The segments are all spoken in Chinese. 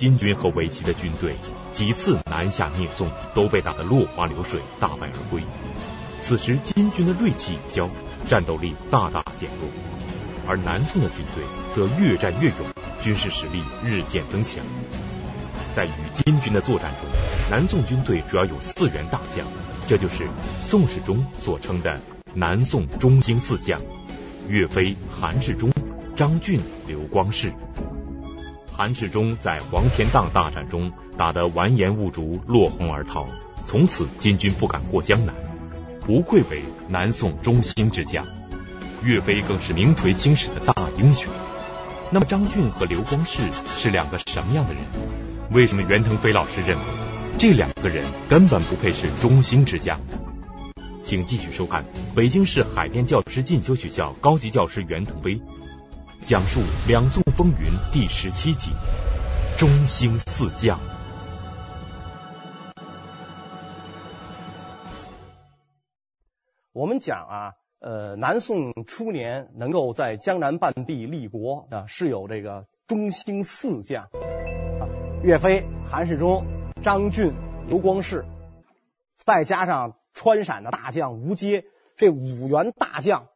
金军和围棋的军队几次南下灭宋，都被打得落花流水，大败而归。此时金军的锐气已消，战斗力大大减弱，而南宋的军队则越战越勇，军事实力日渐增强。在与金军的作战中，南宋军队主要有四员大将，这就是宋史中所称的南宋中兴四将：岳飞、韩世忠、张俊、刘光世。韩世忠在黄天荡大战中打得完颜兀术落荒而逃，从此金军不敢过江南，不愧为南宋中兴之将。岳飞更是名垂青史的大英雄。那么张俊和刘光世是两个什么样的人？为什么袁腾飞老师认为这两个人根本不配是中兴之将呢？请继续收看北京市海淀教师进修学校高级教师袁腾飞讲述两宋风云第十七集：中兴四将。我们讲啊，呃，南宋初年能够在江南半壁立国啊，是有这个中兴四将。岳飞、韩世忠、张俊、刘光世，再加上川陕的大将吴阶，这五员大将，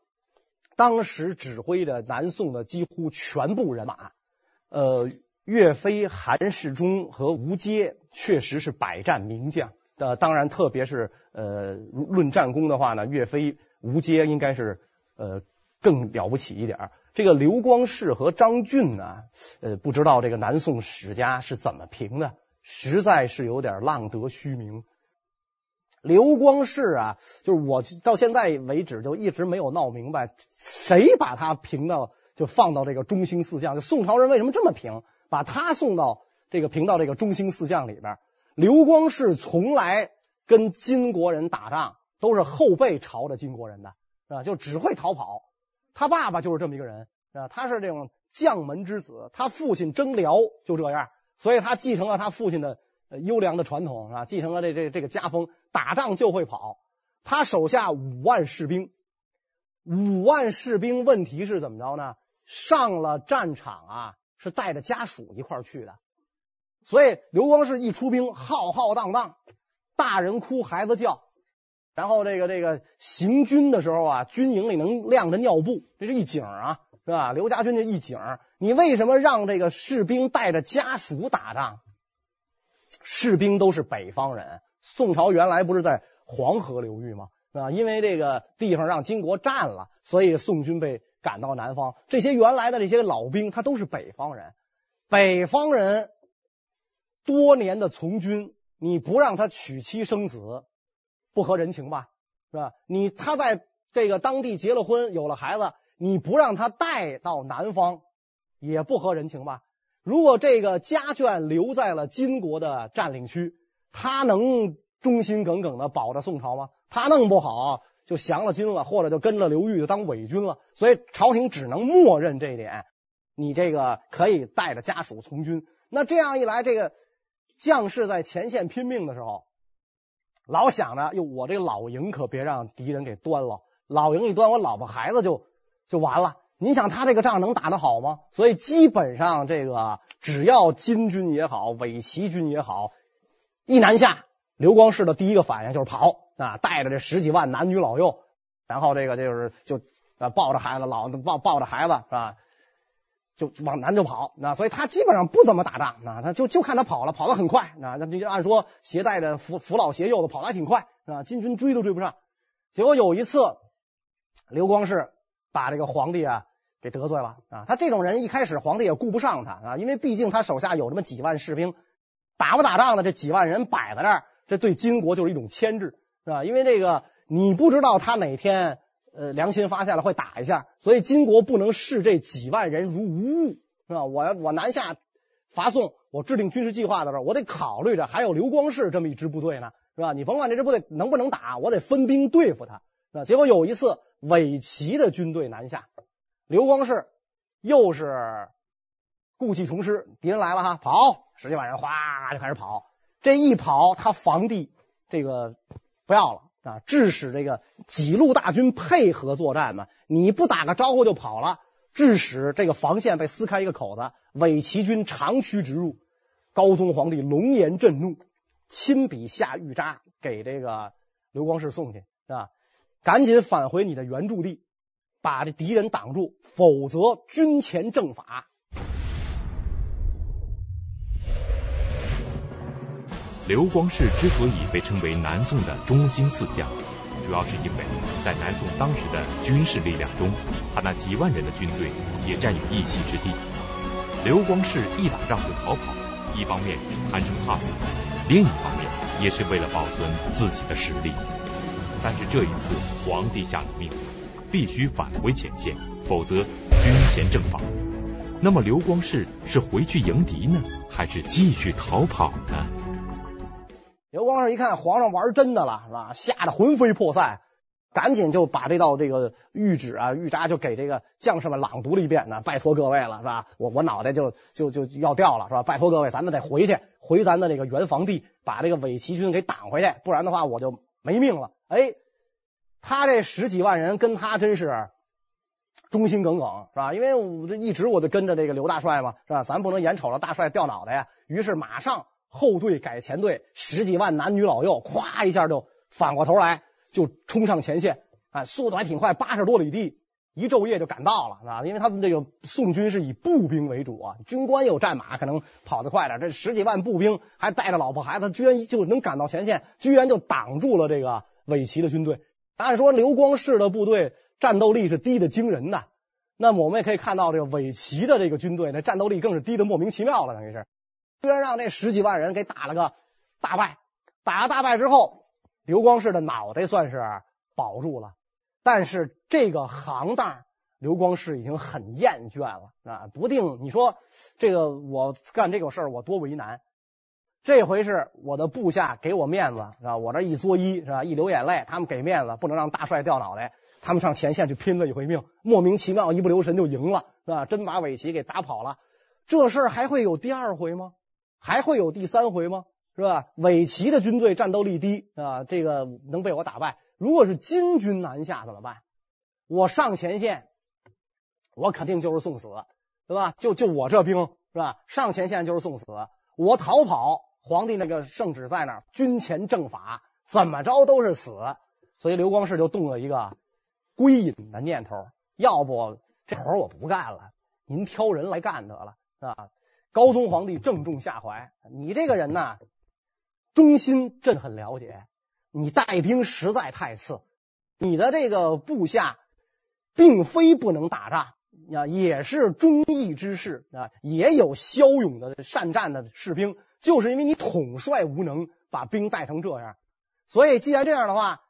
当时指挥着南宋的几乎全部人马。呃，岳飞、韩世忠和吴阶确实是百战名将。呃，当然，特别是呃，论战功的话呢，岳飞、吴阶应该是呃更了不起一点。这个刘光世和张俊呢，呃，不知道这个南宋史家是怎么评的，实在是有点浪得虚名。刘光世啊，就是我到现在为止就一直没有闹明白，谁把他评到就放到这个中兴四将？就宋朝人为什么这么评，把他送到这个评到这个中兴四将里边？刘光世从来跟金国人打仗都是后背朝着金国人的，啊，就只会逃跑。他爸爸就是这么一个人啊，他是这种将门之子，他父亲征辽就这样，所以他继承了他父亲的优良的传统啊，继承了这这这个家风，打仗就会跑。他手下五万士兵，五万士兵，问题是怎么着呢？上了战场啊，是带着家属一块儿去的，所以刘光世一出兵，浩浩荡荡，大人哭，孩子叫。然后这个这个行军的时候啊，军营里能晾着尿布，这是一景啊，是吧？刘家军的一景。你为什么让这个士兵带着家属打仗？士兵都是北方人，宋朝原来不是在黄河流域吗？啊，因为这个地方让金国占了，所以宋军被赶到南方。这些原来的这些老兵，他都是北方人。北方人多年的从军，你不让他娶妻生子。不合人情吧，是吧？你他在这个当地结了婚，有了孩子，你不让他带到南方，也不合人情吧？如果这个家眷留在了金国的占领区，他能忠心耿耿的保着宋朝吗？他弄不好就降了金了，或者就跟着刘裕当伪军了。所以朝廷只能默认这一点，你这个可以带着家属从军。那这样一来，这个将士在前线拼命的时候。老想着，哟，我这老营可别让敌人给端了。老营一端，我老婆孩子就就完了。你想他这个仗能打得好吗？所以基本上这个只要金军也好，伪齐军也好，一南下，刘光世的第一个反应就是跑啊，带着这十几万男女老幼，然后这个就是就啊抱着孩子，老抱抱着孩子是吧？就往南就跑，那所以他基本上不怎么打仗，那他就就看他跑了，跑得很快，那那就按说携带着扶扶老携幼的跑得还挺快，啊，金军追都追不上。结果有一次，刘光世把这个皇帝啊给得罪了啊，他这种人一开始皇帝也顾不上他啊，因为毕竟他手下有这么几万士兵，打不打仗的这几万人摆在那儿，这对金国就是一种牵制，是吧？因为这个你不知道他哪天。呃，良心发现了会打一下，所以金国不能视这几万人如无物，是吧？我我南下伐宋，我制定军事计划的时候，我得考虑着还有刘光世这么一支部队呢，是吧？你甭管这支部队能不能打，我得分兵对付他。是吧，结果有一次伪齐的军队南下，刘光世又是故技重施，敌人来了哈，跑，十几万人哗就开始跑，这一跑，他防地这个不要了。啊，致使这个几路大军配合作战嘛，你不打个招呼就跑了，致使这个防线被撕开一个口子，伪齐军长驱直入，高宗皇帝龙颜震怒，亲笔下御札给这个刘光世送去，是吧？赶紧返回你的原驻地，把这敌人挡住，否则军前正法。刘光世之所以被称为南宋的中兴四将，主要是因为在南宋当时的军事力量中，他那几万人的军队也占有一席之地。刘光世一打仗就逃跑，一方面贪生怕死，另一方面也是为了保存自己的实力。但是这一次，皇帝下了命令，必须返回前线，否则军前正法。那么刘光世是回去迎敌呢，还是继续逃跑呢？刘光世一看皇上玩真的了，是吧？吓得魂飞魄散，赶紧就把这道这个谕旨啊、諭札就给这个将士们朗读了一遍。那拜托各位了，是吧？我我脑袋就就就要掉了，是吧？拜托各位，咱们得回去，回咱的这个原防地，把这个伪齐军给挡回去，不然的话我就没命了。哎，他这十几万人跟他真是忠心耿耿，是吧？因为我这一直我就跟着这个刘大帅嘛，是吧？咱不能眼瞅着大帅掉脑袋呀。于是马上。后队改前队，十几万男女老幼，咵一下就反过头来，就冲上前线啊！速度还挺快，八十多里地，一昼夜就赶到了啊！因为他们这个宋军是以步兵为主啊，军官有战马，可能跑得快点。这十几万步兵还带着老婆孩子，居然就能赶到前线，居然就挡住了这个伪齐的军队。按说刘光世的部队战斗力是低的惊人的，那么我们也可以看到这个伪齐的这个军队，那战斗力更是低的莫名其妙了，等于是。居然让这十几万人给打了个大败，打了大败之后，刘光世的脑袋算是保住了，但是这个行当，刘光世已经很厌倦了啊！不定你说这个我干这个事儿我多为难，这回是我的部下给我面子是吧？我这一作揖是吧？一流眼泪，他们给面子，不能让大帅掉脑袋，他们上前线去拼了一回命，莫名其妙一不留神就赢了是吧？真把伪齐给打跑了，这事儿还会有第二回吗？还会有第三回吗？是吧？伪齐的军队战斗力低啊，这个能被我打败。如果是金军南下怎么办？我上前线，我肯定就是送死，对吧？就就我这兵是吧？上前线就是送死。我逃跑，皇帝那个圣旨在那儿，军前正法，怎么着都是死。所以刘光世就动了一个归隐的念头，要不这活我不干了，您挑人来干得了，啊。高宗皇帝正中下怀，你这个人呐，忠心朕很了解，你带兵实在太次，你的这个部下并非不能打仗啊，也是忠义之士啊，也有骁勇的善战的士兵，就是因为你统帅无能，把兵带成这样，所以既然这样的话，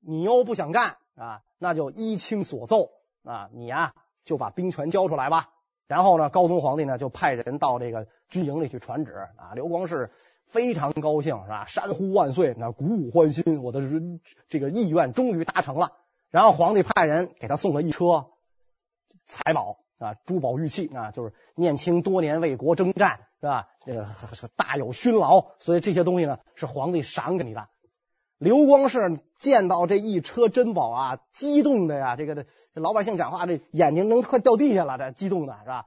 你又不想干啊，那就依卿所奏啊，你呀就把兵权交出来吧。然后呢，高宗皇帝呢就派人到这个军营里去传旨啊。刘光世非常高兴，是吧？山呼万岁，那鼓舞欢心，我的这个意愿终于达成了。然后皇帝派人给他送了一车财宝啊，珠宝玉器啊，就是念青多年为国征战，是吧？这个大有勋劳，所以这些东西呢是皇帝赏给你的。刘光世见到这一车珍宝啊，激动的呀，这个这老百姓讲话，这眼睛能快掉地下了，这激动的是吧？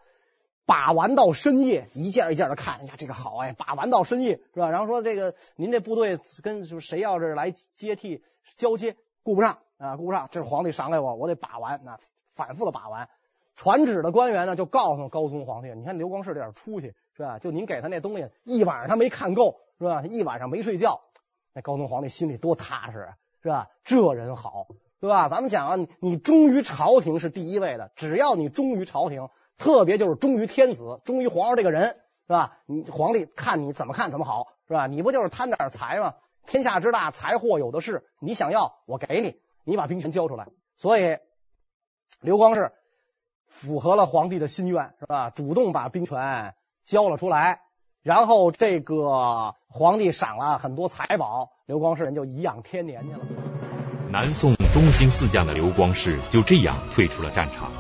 把玩到深夜，一件一件的看，哎呀，这个好哎，把玩到深夜是吧？然后说这个您这部队跟谁要是来接替交接，顾不上啊，顾不上，这是皇帝赏给我，我得把玩，那反复的把玩。传旨的官员呢，就告诉高宗皇帝，你看刘光世这点出息是吧？就您给他那东西，一晚上他没看够是吧？一晚上没睡觉。那高宗皇帝心里多踏实啊，是吧？这人好，对吧？咱们讲啊，你忠于朝廷是第一位的。只要你忠于朝廷，特别就是忠于天子，忠于皇上这个人，是吧？你皇帝看你怎么看怎么好，是吧？你不就是贪点财吗？天下之大，财货有的是，你想要我给你，你把兵权交出来。所以刘光世符合了皇帝的心愿，是吧？主动把兵权交了出来。然后这个皇帝赏了很多财宝，刘光世人就颐养天年去了。南宋中兴四将的刘光世就这样退出了战场。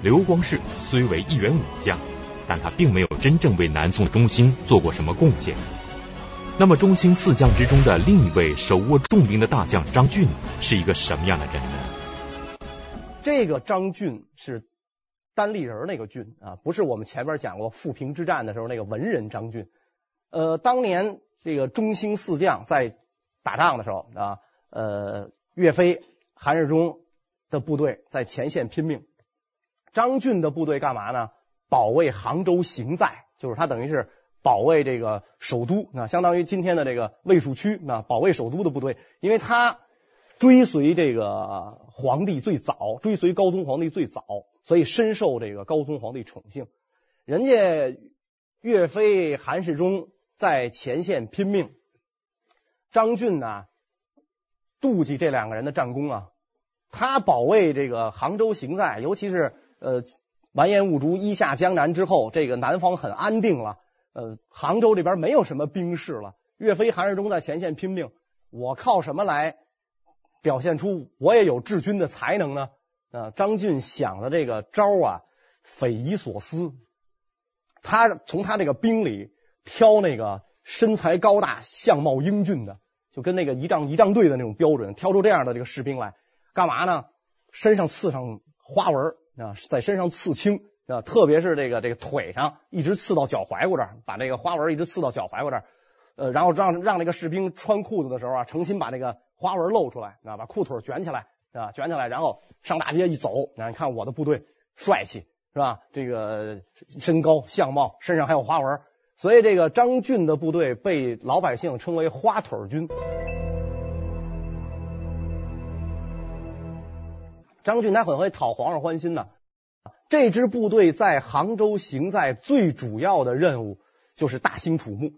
刘光世虽为一员武将，但他并没有真正为南宋中兴做过什么贡献。那么中兴四将之中的另一位手握重兵的大将张俊是一个什么样的人呢？这个张俊是。单立人那个俊啊，不是我们前面讲过富平之战的时候那个文人张俊，呃，当年这个中兴四将在打仗的时候啊，呃，岳飞、韩世忠的部队在前线拼命，张俊的部队干嘛呢？保卫杭州行在，就是他等于是保卫这个首都，那相当于今天的这个卫戍区，那保卫首都的部队，因为他追随这个皇帝最早，追随高宗皇帝最早，所以深受这个高宗皇帝宠幸。人家岳飞、韩世忠在前线拼命，张俊呢妒忌这两个人的战功啊，他保卫这个杭州行在，尤其是呃。完颜兀术一下江南之后，这个南方很安定了。呃，杭州这边没有什么兵士了。岳飞、韩世忠在前线拼命，我靠什么来表现出我也有治军的才能呢？啊，张俊想的这个招啊，匪夷所思。他从他这个兵里挑那个身材高大、相貌英俊的，就跟那个仪仗仪仗队的那种标准，挑出这样的这个士兵来，干嘛呢？身上刺上花纹。啊，在身上刺青啊，特别是这个这个腿上，一直刺到脚踝骨这儿，把这个花纹一直刺到脚踝骨这儿，呃，然后让让这个士兵穿裤子的时候啊，诚心把这个花纹露出来啊，把裤腿卷起来啊，卷起来，然后上大街一走，啊，你看我的部队帅气是吧？这个身高相貌，身上还有花纹，所以这个张俊的部队被老百姓称为花腿军。张俊他很会讨皇上欢心呢。这支部队在杭州行在最主要的任务就是大兴土木，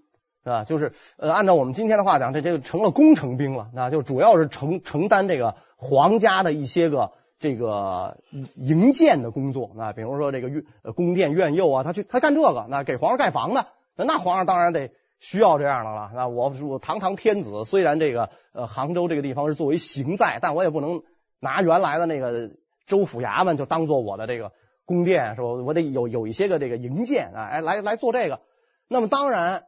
是吧？就是呃，按照我们今天的话讲，这这个成了工程兵了，那就主要是承承担这个皇家的一些个这个营建的工作啊，比如说这个宫殿院囿啊，他去他干这个，那给皇上盖房子，那皇上当然得需要这样的了。那我我堂堂天子，虽然这个呃杭州这个地方是作为行在，但我也不能。拿原来的那个州府衙门就当做我的这个宫殿是吧？我得有有一些个这个营建啊，哎，来来做这个。那么当然，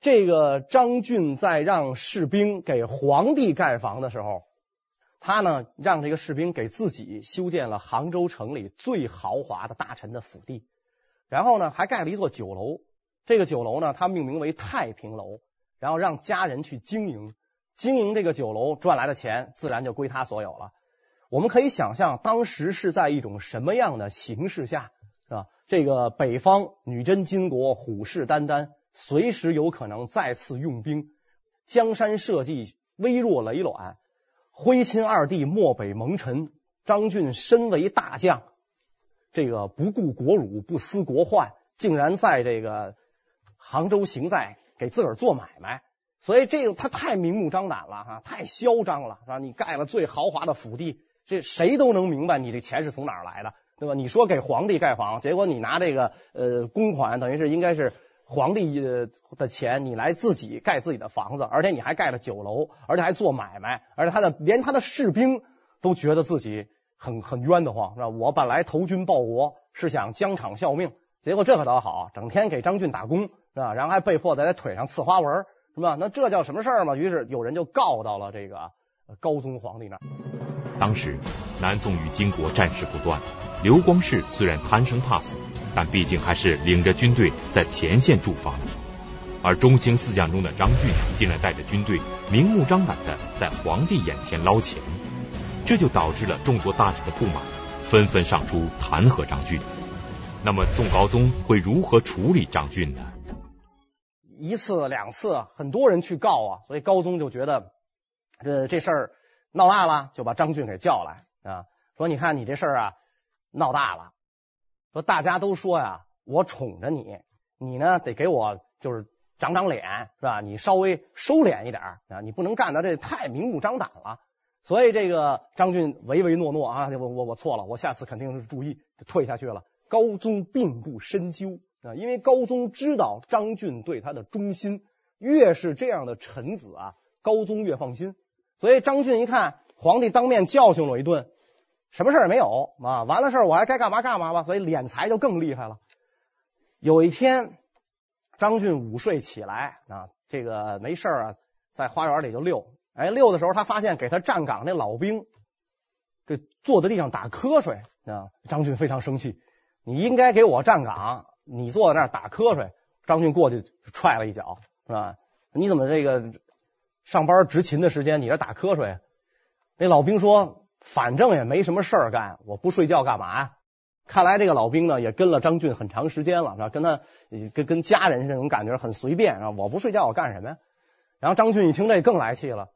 这个张俊在让士兵给皇帝盖房的时候，他呢让这个士兵给自己修建了杭州城里最豪华的大臣的府邸，然后呢还盖了一座酒楼。这个酒楼呢，他命名为太平楼，然后让家人去经营，经营这个酒楼赚来的钱自然就归他所有了。我们可以想象，当时是在一种什么样的形势下，是吧？这个北方女真金国虎视眈眈，随时有可能再次用兵，江山社稷危若累卵，徽钦二帝漠北蒙尘，张俊身为大将，这个不顾国辱，不思国患，竟然在这个杭州行在给自个儿做买卖，所以这个他太明目张胆了哈，太嚣张了，是吧？你盖了最豪华的府邸。这谁都能明白你这钱是从哪儿来的，对吧？你说给皇帝盖房，结果你拿这个呃公款，等于是应该是皇帝的钱，你来自己盖自己的房子，而且你还盖了酒楼，而且还做买卖，而且他的连他的士兵都觉得自己很很冤得慌，是吧？我本来投军报国是想疆场效命，结果这可倒好，整天给张俊打工，是吧？然后还被迫在他腿上刺花纹，是吧？那这叫什么事儿嘛？于是有人就告到了这个高宗皇帝那儿。当时南宋与金国战事不断，刘光世虽然贪生怕死，但毕竟还是领着军队在前线驻防。而中兴四将中的张俊竟然带着军队明目张胆的在皇帝眼前捞钱，这就导致了众多大臣的不满，纷纷上书弹劾张俊。那么宋高宗会如何处理张俊呢？一次两次，很多人去告啊，所以高宗就觉得这这事儿。闹大了，就把张俊给叫来啊，说：“你看你这事儿啊，闹大了。说大家都说呀，我宠着你，你呢得给我就是长长脸，是吧？你稍微收敛一点啊，你不能干的这太明目张胆了。所以这个张俊唯唯诺诺啊，我我我错了，我下次肯定是注意，就退下去了。高宗并不深究啊，因为高宗知道张俊对他的忠心，越是这样的臣子啊，高宗越放心。”所以张俊一看皇帝当面教训我一顿，什么事儿也没有啊，完了事儿我还该干嘛干嘛吧，所以敛财就更厉害了。有一天，张俊午睡起来啊，这个没事啊，在花园里就溜。哎，溜的时候他发现给他站岗那老兵，这坐在地上打瞌睡啊。张俊非常生气，你应该给我站岗，你坐在那儿打瞌睡。张俊过去踹了一脚，是吧？你怎么这个上班执勤的时间你这打瞌睡？那老兵说，反正也没什么事儿干，我不睡觉干嘛呀？看来这个老兵呢也跟了张俊很长时间了，是吧？跟他跟跟家人这种感觉很随便啊。我不睡觉我干什么呀？然后张俊一听这更来气了，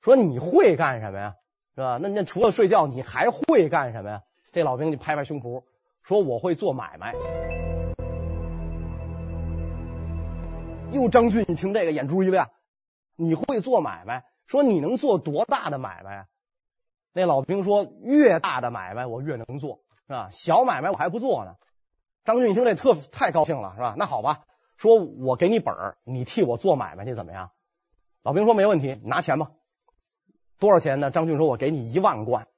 说你会干什么呀？是吧？那那除了睡觉你还会干什么呀？这老兵就拍拍胸脯说我会做买卖。又张俊一听这个眼珠一亮，你会做买卖？说你能做多大的买卖啊？那老兵说越大的买卖我越能做。是吧？小买卖我还不做呢。张俊一听这特太高兴了，是吧？那好吧，说我给你本儿，你替我做买卖，你怎么样？老兵说没问题，拿钱吧。多少钱呢？张俊说，我给你一万贯。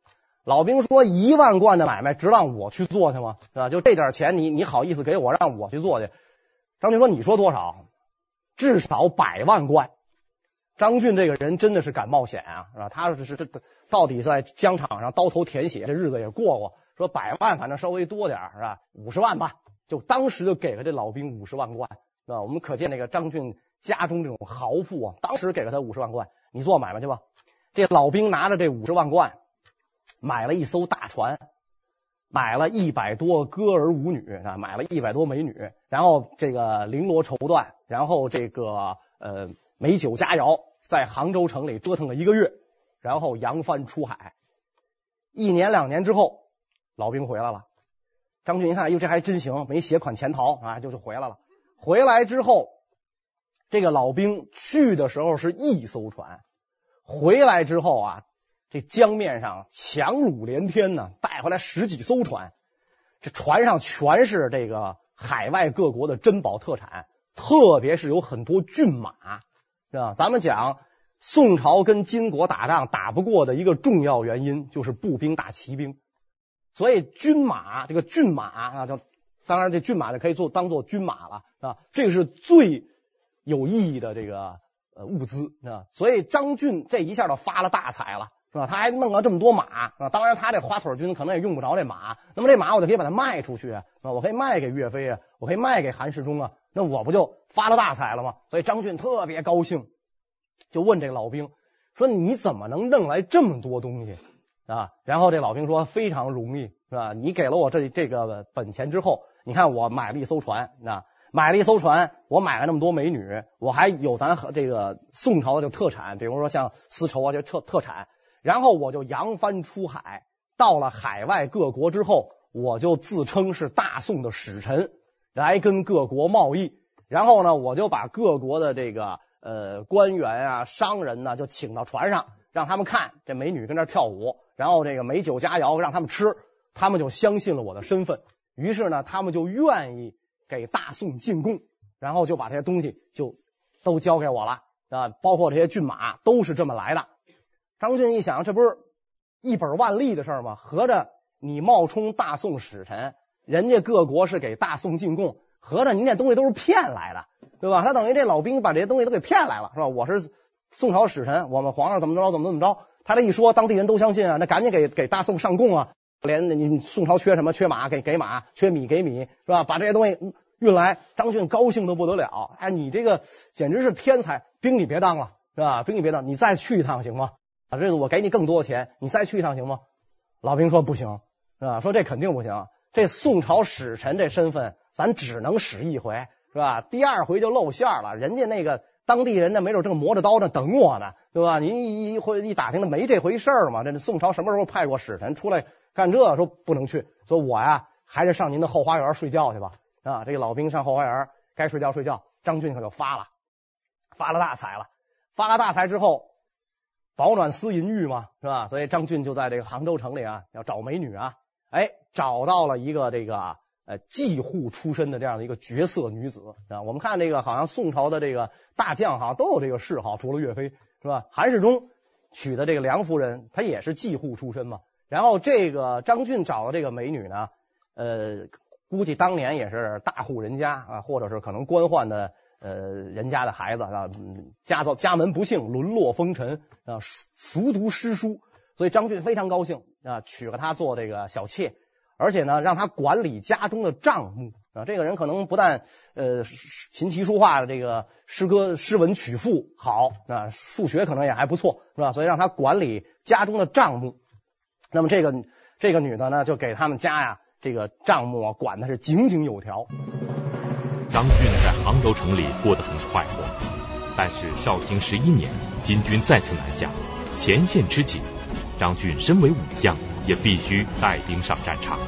老兵说，一万贯的买卖，值让我去做去吗？是吧？就这点钱，你你好意思给我，让我去做去？张俊说，你说多少？至少百万贯。张俊这个人真的是敢冒险啊，是吧？他是这到底在疆场上刀头舔血，这日子也过过。说百万反正稍微多点是吧？五十万吧，就当时就给了这老兵五十万贯，是吧？我们可见那个张俊家中这种豪富啊，当时给了他五十万贯，你做买卖去吧。这老兵拿着这五十万贯，买了一艘大船，买了一百多歌儿舞女啊，买了一百多美女，然后这个绫罗绸缎，然后这个呃美酒佳肴，在杭州城里折腾了一个月，然后扬帆出海。一年两年之后。老兵回来了，张俊一看，哟，这还真行，没携款潜逃啊，就是回来了。回来之后，这个老兵去的时候是一艘船，回来之后啊，这江面上强掳连天呢，带回来十几艘船，这船上全是这个海外各国的珍宝特产，特别是有很多骏马，是吧？咱们讲宋朝跟金国打仗打不过的一个重要原因，就是步兵打骑兵。所以军马这个骏马啊，就当然这骏马就可以做当做军马了啊，这个是最有意义的这个呃物资啊。所以张俊这一下就发了大财了，是吧？他还弄了这么多马啊。当然他这花腿军可能也用不着这马，那么这马我就可以把它卖出去啊，我可以卖给岳飞啊，我可以卖给韩世忠啊，那我不就发了大财了吗？所以张俊特别高兴，就问这个老兵说：“你怎么能弄来这么多东西？”啊，然后这老兵说非常容易，是吧？你给了我这这个本钱之后，你看我买了一艘船，啊，买了一艘船，我买了那么多美女，我还有咱和这个宋朝的这个特产，比如说像丝绸啊这特特产，然后我就扬帆出海，到了海外各国之后，我就自称是大宋的使臣，来跟各国贸易，然后呢，我就把各国的这个呃官员啊、商人呢，就请到船上，让他们看这美女跟这跳舞。然后这个美酒佳肴让他们吃，他们就相信了我的身份，于是呢，他们就愿意给大宋进贡，然后就把这些东西就都交给我了啊，包括这些骏马都是这么来的。张俊一想，这不是一本万利的事吗？合着你冒充大宋使臣，人家各国是给大宋进贡，合着您这东西都是骗来的，对吧？他等于这老兵把这些东西都给骗来了，是吧？我是宋朝使臣，我们皇上怎么着怎么怎么着。他这一说，当地人都相信啊，那赶紧给给大宋上贡啊！连你宋朝缺什么？缺马给给马，缺米给米，是吧？把这些东西运来，张俊高兴的不得了。哎，你这个简直是天才！兵你别当了，是吧？兵你别当，你再去一趟行吗？啊，这个我给你更多钱，你再去一趟行吗？老兵说不行，是吧？说这肯定不行，这宋朝使臣这身份，咱只能使一回，是吧？第二回就露馅了，人家那个。当地人呢，没准正磨着刀呢，等我呢，对吧？您一回一打听，的没这回事儿嘛。这宋朝什么时候派过使臣出来干这？说不能去，说我呀，还是上您的后花园睡觉去吧。啊，这个老兵上后花园，该睡觉睡觉。张俊可就发了，发了大财了。发了大财之后，饱暖思淫欲嘛，是吧？所以张俊就在这个杭州城里啊，要找美女啊，哎，找到了一个这个。呃，妓户出身的这样的一个绝色女子啊，我们看这个好像宋朝的这个大将好像都有这个嗜好，除了岳飞是吧？韩世忠娶的这个梁夫人，她也是妓户出身嘛。然后这个张俊找的这个美女呢，呃，估计当年也是大户人家啊，或者是可能官宦的呃人家的孩子啊，家遭家门不幸，沦落风尘啊，熟熟读诗书，所以张俊非常高兴啊，娶了她做这个小妾。而且呢，让她管理家中的账目啊。这个人可能不但呃琴棋书画的这个诗歌诗文曲赋好啊，数学可能也还不错，是吧？所以让她管理家中的账目。那么这个这个女的呢，就给他们家呀这个账目啊管的是井井有条。张俊在杭州城里过得很快活，但是绍兴十一年，金军再次南下，前线吃紧，张俊身为武将，也必须带兵上战场。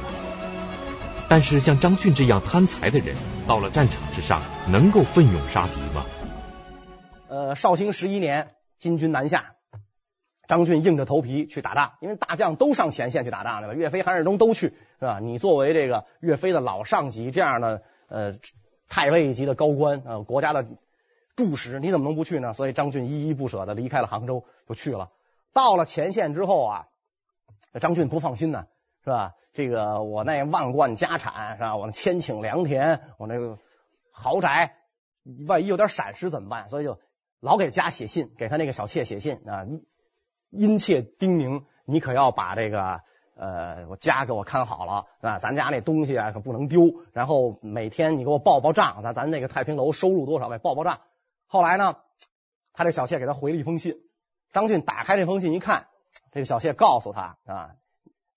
但是像张俊这样贪财的人，到了战场之上，能够奋勇杀敌吗？呃，绍兴十一年，金军南下。张俊硬着头皮去打仗，因为大将都上前线去打仗，了？岳飞、韩世忠都去，是吧？你作为这个岳飞的老上级，这样的呃太尉级的高官啊、国家的柱石，你怎么能不去呢？所以张俊依依不舍的离开了杭州，就去了。到了前线之后啊，张俊不放心呢，是吧？这个我那万贯家产，是吧？我那千顷良田，我那个豪宅，万一有点闪失怎么办？所以就老给家写信，给他那个小妾写信啊。殷切叮咛，你可要把这个呃，我家给我看好了啊，咱家那东西啊可不能丢。然后每天你给我报报账，咱咱那个太平楼收入多少，给报报账。后来呢，他这小妾给他回了一封信。张俊打开这封信一看，这个小妾告诉他啊，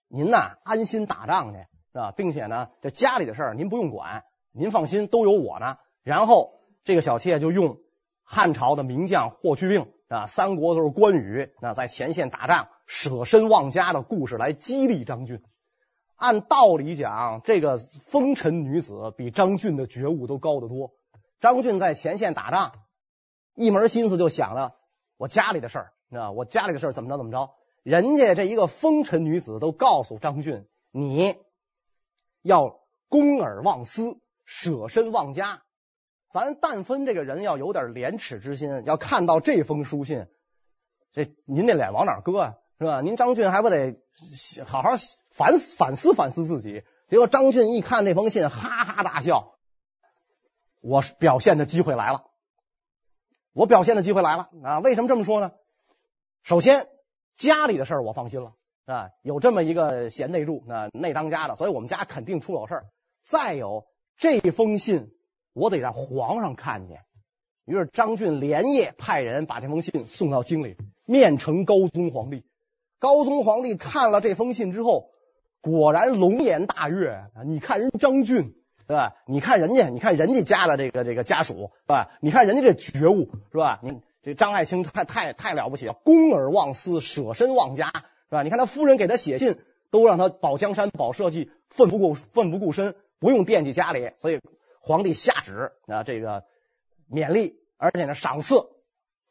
您呐安心打仗去是吧？并且呢，这家里的事儿您不用管，您放心，都有我呢。然后这个小妾就用汉朝的名将霍去病。啊，三国都是关羽啊，在前线打仗舍身忘家的故事来激励张俊。按道理讲，这个风尘女子比张俊的觉悟都高得多。张俊在前线打仗，一门心思就想着我家里的事儿啊，我家里的事怎么着怎么着。人家这一个风尘女子都告诉张俊，你要公而忘私，舍身忘家。咱但分这个人要有点廉耻之心，要看到这封书信，这您那脸往哪搁啊？是吧？您张俊还不得好好反思反思反思自己？结果张俊一看这封信，哈哈大笑。我表现的机会来了，我表现的机会来了啊！为什么这么说呢？首先，家里的事儿我放心了啊，有这么一个贤内助啊，内当家的，所以我们家肯定出了事儿。再有这封信。我得让皇上看见，于是张俊连夜派人把这封信送到京里，面呈高宗皇帝。高宗皇帝看了这封信之后，果然龙颜大悦啊！你看人张俊，是吧？你看人家，你看人家家的这个这个家属，是吧？你看人家这觉悟，是吧？你这张爱卿太太太了不起了，公而忘私，舍身忘家，是吧？你看他夫人给他写信，都让他保江山、保社稷，奋不顾奋不顾身，不用惦记家里，所以。皇帝下旨啊，这个勉励，而且呢赏赐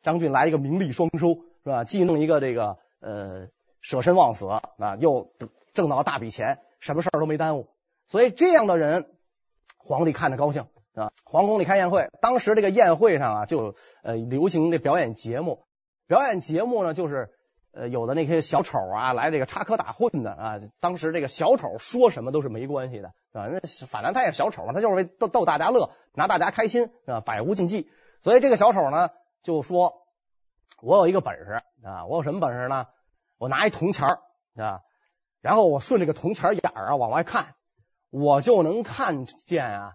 张俊来一个名利双收，是吧？既弄一个这个呃舍身忘死啊，又挣到大笔钱，什么事儿都没耽误。所以这样的人，皇帝看着高兴啊。皇宫里开宴会，当时这个宴会上啊，就呃流行这表演节目，表演节目呢就是。呃，有的那些小丑啊，来这个插科打诨的啊，当时这个小丑说什么都是没关系的啊，那反正他也是小丑嘛，他就是为逗逗大家乐，拿大家开心啊，百无禁忌。所以这个小丑呢，就说：“我有一个本事啊，我有什么本事呢？我拿一铜钱啊，然后我顺这个铜钱眼啊往外看，我就能看见啊，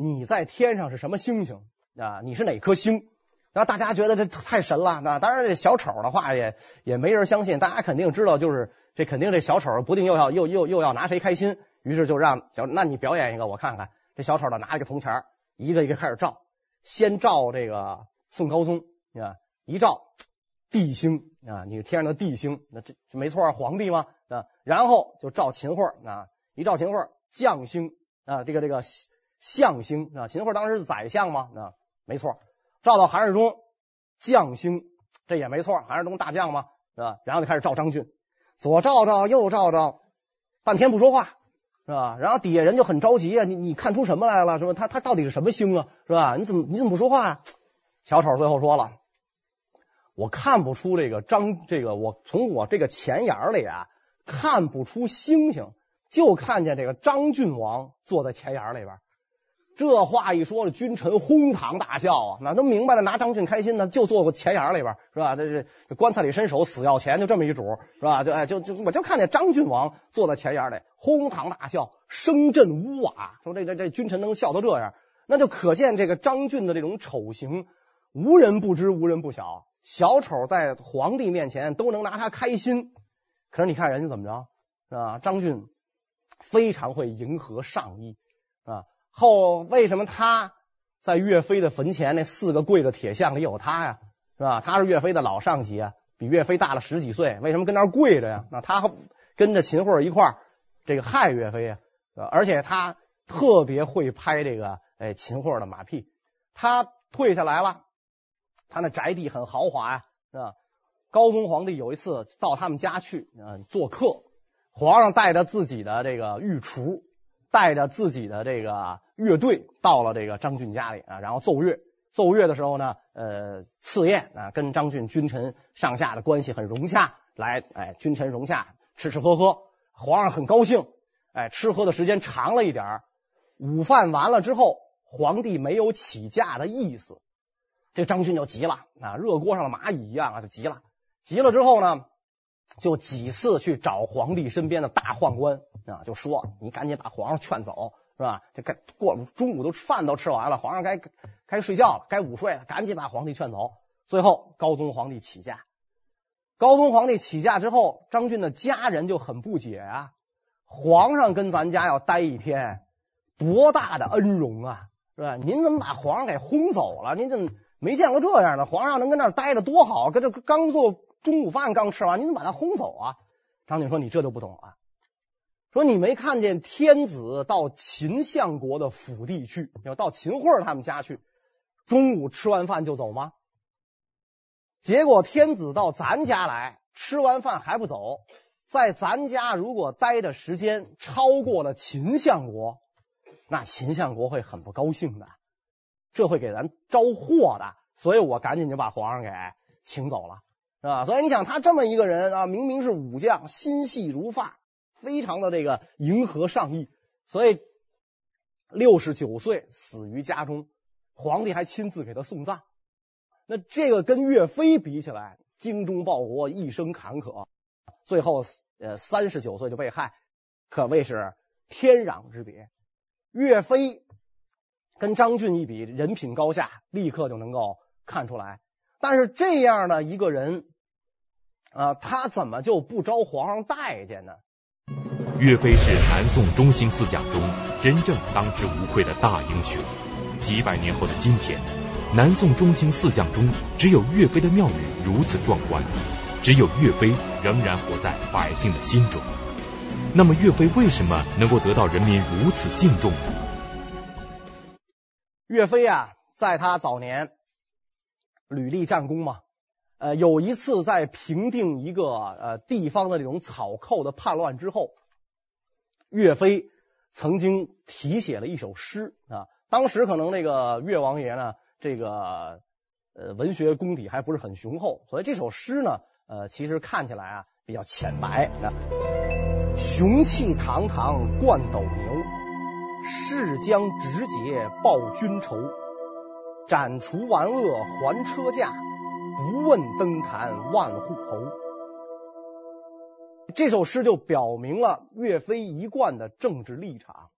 你在天上是什么星星啊？你是哪颗星？”那大家觉得这太神了，那当然这小丑的话也也没人相信，大家肯定知道，就是这肯定这小丑不定又要又又又要拿谁开心，于是就让小那你表演一个我看看。这小丑的拿一个铜钱，一个一个开始照，先照这个宋高宗啊，一照帝星啊，你是天上的帝星，那这这没错，皇帝嘛啊，然后就照秦桧啊，一照秦桧将星啊，这个这个相星啊，秦桧当时是宰相嘛啊，没错。照到韩世忠将星，这也没错，韩世忠大将嘛，是吧？然后就开始照张俊，左照照，右照照，半天不说话，是吧？然后底下人就很着急啊，你你看出什么来了？是吧？他他到底是什么星啊？是吧？你怎么你怎么不说话啊？小丑最后说了，我看不出这个张这个，我从我这个钱眼里啊看不出星星，就看见这个张俊王坐在钱眼里边。这话一说，君臣哄堂大笑啊！那都明白了，拿张俊开心呢，就坐过钱眼里边是吧？这这棺材里伸手，死要钱，就这么一主是吧？就哎，就就我就看见张俊王坐在钱眼里，哄堂大笑，声震屋瓦，说这这这君臣能笑到这样，那就可见这个张俊的这种丑行，无人不知，无人不晓。小丑在皇帝面前都能拿他开心，可是你看人家怎么着是吧？张俊非常会迎合上意。后为什么他在岳飞的坟前那四个跪的铁像里有他呀？是吧？他是岳飞的老上级啊，比岳飞大了十几岁，为什么跟那跪着呀？那他跟着秦桧一块这个害岳飞呀？而且他特别会拍这个哎秦桧的马屁，他退下来了。他那宅地很豪华呀，是吧？高宗皇帝有一次到他们家去，嗯，做客，皇上带着自己的这个御厨，带着自己的这个乐队到了这个张俊家里啊，然后奏乐。奏乐的时候呢，呃，赐宴啊，跟张俊君臣上下的关系很融洽，来，哎，君臣融洽，吃吃喝喝，皇上很高兴，哎，吃喝的时间长了一点，午饭完了之后，皇帝没有起驾的意思。这张俊就急了啊，热锅上的蚂蚁一样啊，就急了。急了之后呢，就几次去找皇帝身边的大宦官啊，就说：“你赶紧把皇上劝走，是吧？这该过了中午都饭都吃完了，皇上该该睡觉了，该午睡了，赶紧把皇帝劝走。”最后，高宗皇帝起驾。高宗皇帝起驾之后，张俊的家人就很不解啊，皇上跟咱家要待一天，多大的恩荣啊，是吧？您怎么把皇上给轰走了？您这。没见过这样的皇上，能跟那待着多好，跟这刚做中午饭刚吃完，你怎么把他轰走啊？张景说：“你这就不懂啊，说你没看见天子到秦相国的府邸去，要到秦桧他们家去，中午吃完饭就走吗？结果天子到咱家来，吃完饭还不走，在咱家如果待的时间超过了秦相国，那秦相国会很不高兴的。”这会给咱招祸的，所以我赶紧就把皇上给请走了，是吧？所以你想，他这么一个人啊，明明是武将，心细如发，非常的这个迎合上意，所以六十九岁死于家中，皇帝还亲自给他送葬。那这个跟岳飞比起来，精忠报国，一生坎坷，最后呃三十九岁就被害，可谓是天壤之别。岳飞。跟张俊一比，人品高下立刻就能够看出来。但是这样的一个人，啊，他怎么就不招皇上待见呢？岳飞是南宋中兴四将中真正当之无愧的大英雄。几百年后的今天，南宋中兴四将中只有岳飞的庙宇如此壮观，只有岳飞仍然活在百姓的心中。那么，岳飞为什么能够得到人民如此敬重呢？岳飞啊，在他早年屡立战功嘛，呃，有一次在平定一个呃地方的这种草寇的叛乱之后，岳飞曾经题写了一首诗啊。当时可能那个岳王爷呢，这个呃文学功底还不是很雄厚，所以这首诗呢，呃，其实看起来啊比较浅白。啊，雄气堂堂冠斗牛。誓将直节报君仇，斩除顽恶还车驾，不问登坛万户侯。这首诗就表明了岳飞一贯的政治立场。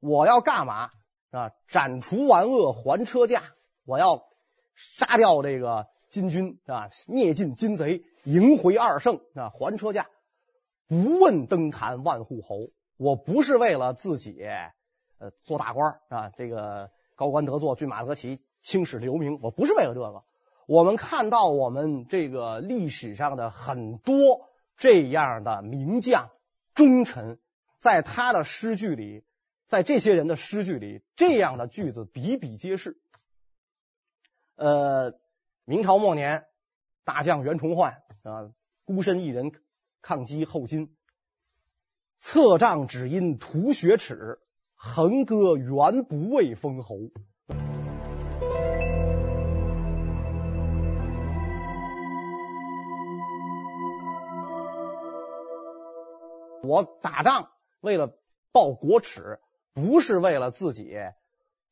我要干嘛啊？斩除顽恶还车驾，我要杀掉这个金军啊，灭尽金贼，迎回二圣啊，还车驾，不问登坛万户侯。我不是为了自己。呃，做大官啊，这个高官得坐，骏马得骑，青史留名。我不是为了这个。我们看到我们这个历史上的很多这样的名将、忠臣，在他的诗句里，在这些人的诗句里，这样的句子比比皆是。呃，明朝末年，大将袁崇焕啊，孤身一人抗击后金，策杖只因图雪耻。横戈原不为封侯。我打仗为了报国耻，不是为了自己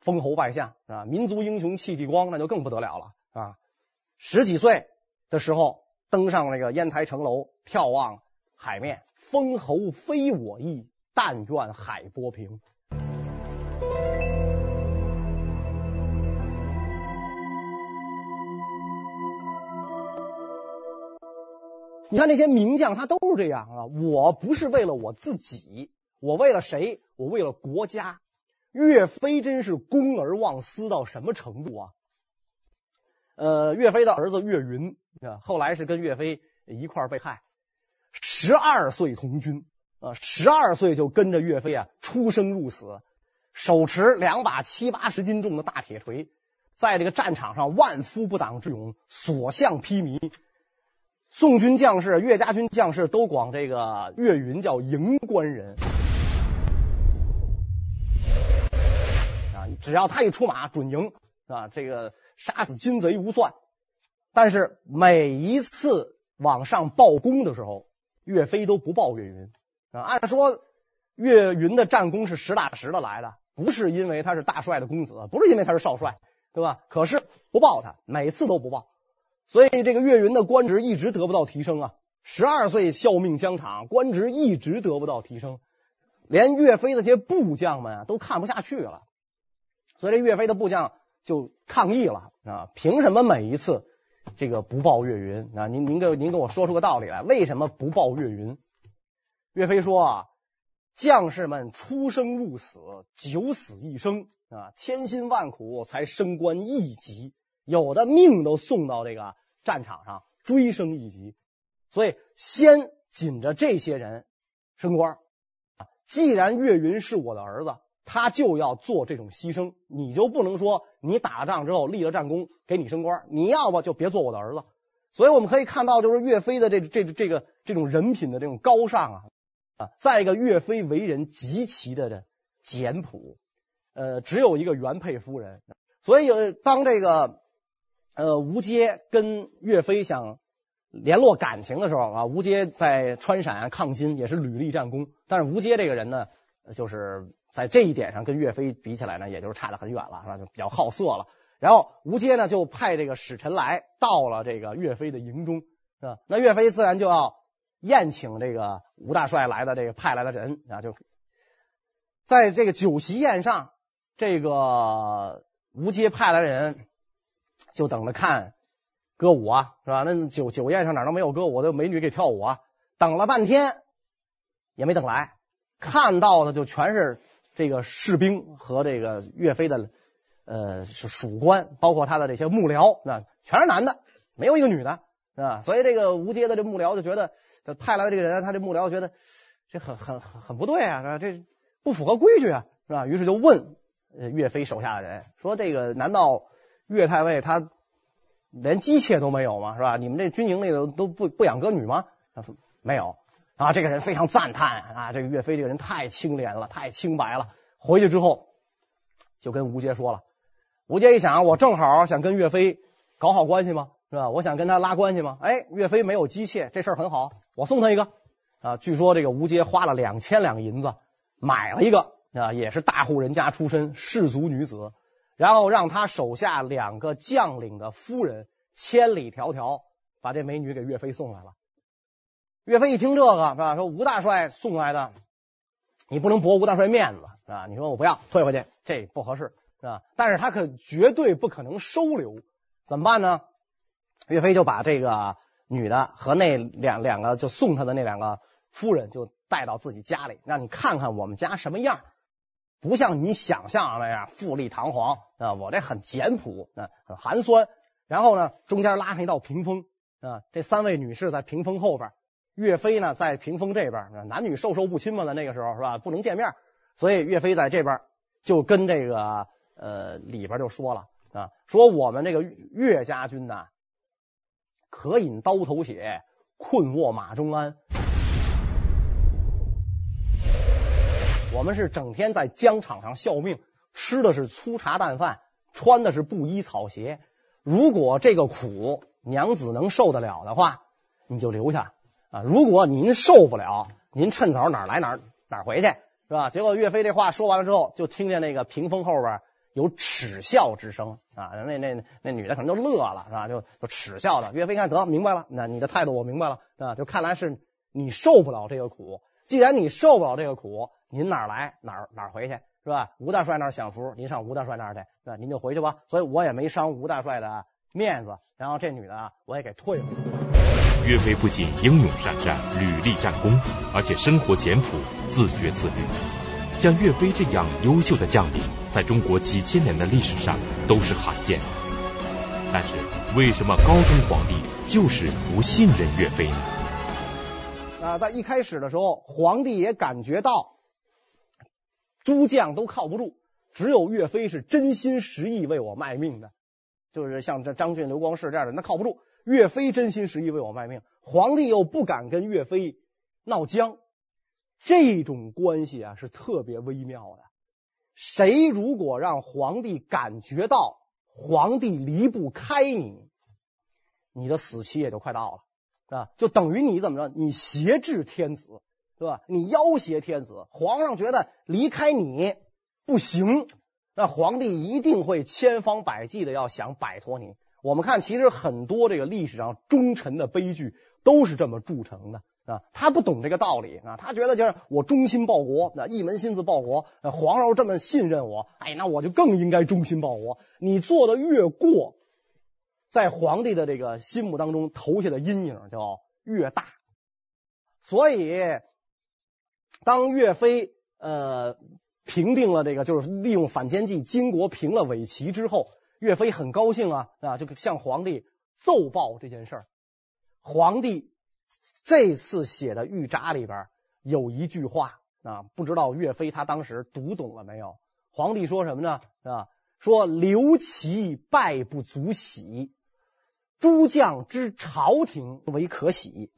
封侯拜相啊，民族英雄戚继光那就更不得了了啊！十几岁的时候登上那个烟台城楼，眺望海面，封侯非我意，但愿海波平。你看那些名将，他都是这样啊！我不是为了我自己，我为了谁？我为了国家。岳飞真是公而忘私到什么程度啊？呃，岳飞的儿子岳云啊，后来是跟岳飞一块儿被害，十二岁从军啊，十二岁就跟着岳飞啊出生入死，手持两把七八十斤重的大铁锤，在这个战场上万夫不挡之勇，所向披靡。宋军将士、岳家军将士都管这个岳云叫营官人。啊只要他一出马，准赢啊！这个杀死金贼无算。但是每一次往上报功的时候，岳飞都不报岳云啊。按说岳云的战功是实打实的来的，不是因为他是大帅的公子，不是因为他是少帅，对吧？可是不报他，每次都不报，所以这个岳云的官职一直得不到提升啊。十二岁效命疆场，官职一直得不到提升，连岳飞的这些部将们啊都看不下去了。所以这岳飞的部将就抗议了啊！凭什么每一次这个不报岳云啊？您您给您给我说出个道理来，为什么不报岳云？岳飞说啊，将士们出生入死，九死一生啊，千辛万苦才升官一级，有的命都送到这个战场上追升一级，所以先紧着这些人升官啊。既然岳云是我的儿子。他就要做这种牺牲，你就不能说你打了仗之后立了战功给你升官，你要么就别做我的儿子。所以我们可以看到，就是岳飞的这这这个这种人品的这种高尚啊啊，再一个岳飞为人极其的这简朴，呃，只有一个原配夫人。所以有当这个呃吴阶跟岳飞想联络感情的时候啊，吴阶在川陕抗金也是屡立战功，但是吴阶这个人呢，就是。在这一点上跟岳飞比起来呢，也就是差得很远了，是吧？就比较好色了。然后吴阶呢就派这个使臣来到了这个岳飞的营中，是吧？那岳飞自然就要宴请这个吴大帅来的这个派来的人啊，就在这个酒席宴上，这个吴阶派来的人就等着看歌舞啊，是吧？那酒酒宴上哪能没有歌舞的美女给跳舞啊？等了半天也没等来，看到的就全是。这个士兵和这个岳飞的呃是属官，包括他的这些幕僚，那全是男的，没有一个女的，啊，所以这个吴阶的这幕僚就觉得，派来的这个人，他这幕僚觉得这很很很很不对啊，是吧？这不符合规矩啊，是吧？于是就问岳飞手下的人说：“这个难道岳太尉他连姬妾都没有吗？是吧？你们这军营里头都不不养歌女吗？”他说：“没有。”啊，这个人非常赞叹啊，这个岳飞这个人太清廉了，太清白了。回去之后就跟吴阶说了，吴阶一想，我正好想跟岳飞搞好关系嘛，是吧？我想跟他拉关系嘛。哎，岳飞没有姬妾，这事儿很好，我送他一个啊。据说这个吴阶花了两千两银子买了一个啊，也是大户人家出身士族女子，然后让他手下两个将领的夫人千里迢迢把这美女给岳飞送来了。岳飞一听这个是吧？说吴大帅送来的，你不能驳吴大帅面子是吧？你说我不要退回去，这不合适是吧？但是他可绝对不可能收留，怎么办呢？岳飞就把这个女的和那两两个就送他的那两个夫人就带到自己家里，让你看看我们家什么样，不像你想象的那样富丽堂皇啊！我这很简朴啊，很寒酸。然后呢，中间拉上一道屏风啊，这三位女士在屏风后边。岳飞呢，在屏风这边，男女授受不亲嘛的那个时候是吧？不能见面，所以岳飞在这边就跟这个呃里边就说了啊，说我们这个岳家军呢，可饮刀头血，困卧马中鞍。我们是整天在疆场上效命，吃的是粗茶淡饭，穿的是布衣草鞋。如果这个苦娘子能受得了的话，你就留下。啊，如果您受不了，您趁早哪来哪哪回去，是吧？结果岳飞这话说完了之后，就听见那个屏风后边有耻笑之声啊。那那那女的可能就乐了，是吧？就就耻笑的。岳飞一看得明白了，那你的态度我明白了啊，就看来是你受不了这个苦。既然你受不了这个苦，您哪儿来哪儿哪儿回去是吧？吴大帅那儿享福，您上吴大帅那儿去，是吧？您就回去吧。所以我也没伤吴大帅的面子。然后这女的我也给退回去。岳飞不仅英勇善战、屡立战功，而且生活简朴、自觉自律。像岳飞这样优秀的将领，在中国几千年的历史上都是罕见的。但是为什么高宗皇帝就是不信任岳飞呢？啊，在一开始的时候，皇帝也感觉到诸将都靠不住，只有岳飞是真心实意为我卖命的。就是像这张俊、刘光世这样的，那靠不住。岳飞真心实意为我卖命，皇帝又不敢跟岳飞闹僵，这种关系啊是特别微妙的。谁如果让皇帝感觉到皇帝离不开你，你的死期也就快到了。啊，就等于你怎么着？你挟制天子，对吧？你要挟天子，皇上觉得离开你不行，那皇帝一定会千方百计的要想摆脱你。我们看，其实很多这个历史上忠臣的悲剧都是这么铸成的啊。他不懂这个道理啊，他觉得就是我忠心报国，那一门心思报国，皇上这么信任我，哎，那我就更应该忠心报国。你做的越过。在皇帝的这个心目当中投下的阴影就越大，所以当岳飞呃平定了这个，就是利用反间计金国平了伪齐之后，岳飞很高兴啊啊，就向皇帝奏报这件事儿。皇帝这次写的御札里边有一句话啊，不知道岳飞他当时读懂了没有？皇帝说什么呢？啊，说刘琦败不足喜。诸将之朝廷为可喜。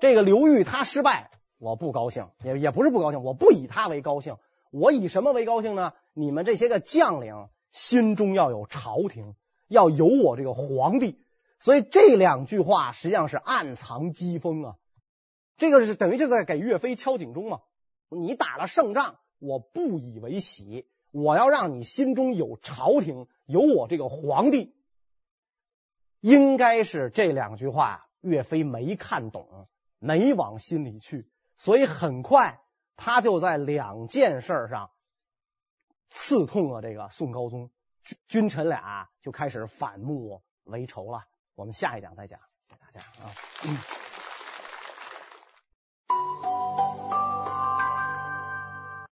这个刘裕他失败，我不高兴，也也不是不高兴，我不以他为高兴，我以什么为高兴呢？你们这些个将领心中要有朝廷，要有我这个皇帝，所以这两句话实际上是暗藏讥讽啊。这个是等于就在给岳飞敲警钟嘛。你打了胜仗，我不以为喜。我要让你心中有朝廷，有我这个皇帝。应该是这两句话，岳飞没看懂，没往心里去，所以很快他就在两件事上刺痛了这个宋高宗，君臣俩就开始反目为仇了。我们下一讲再讲，给大家啊。嗯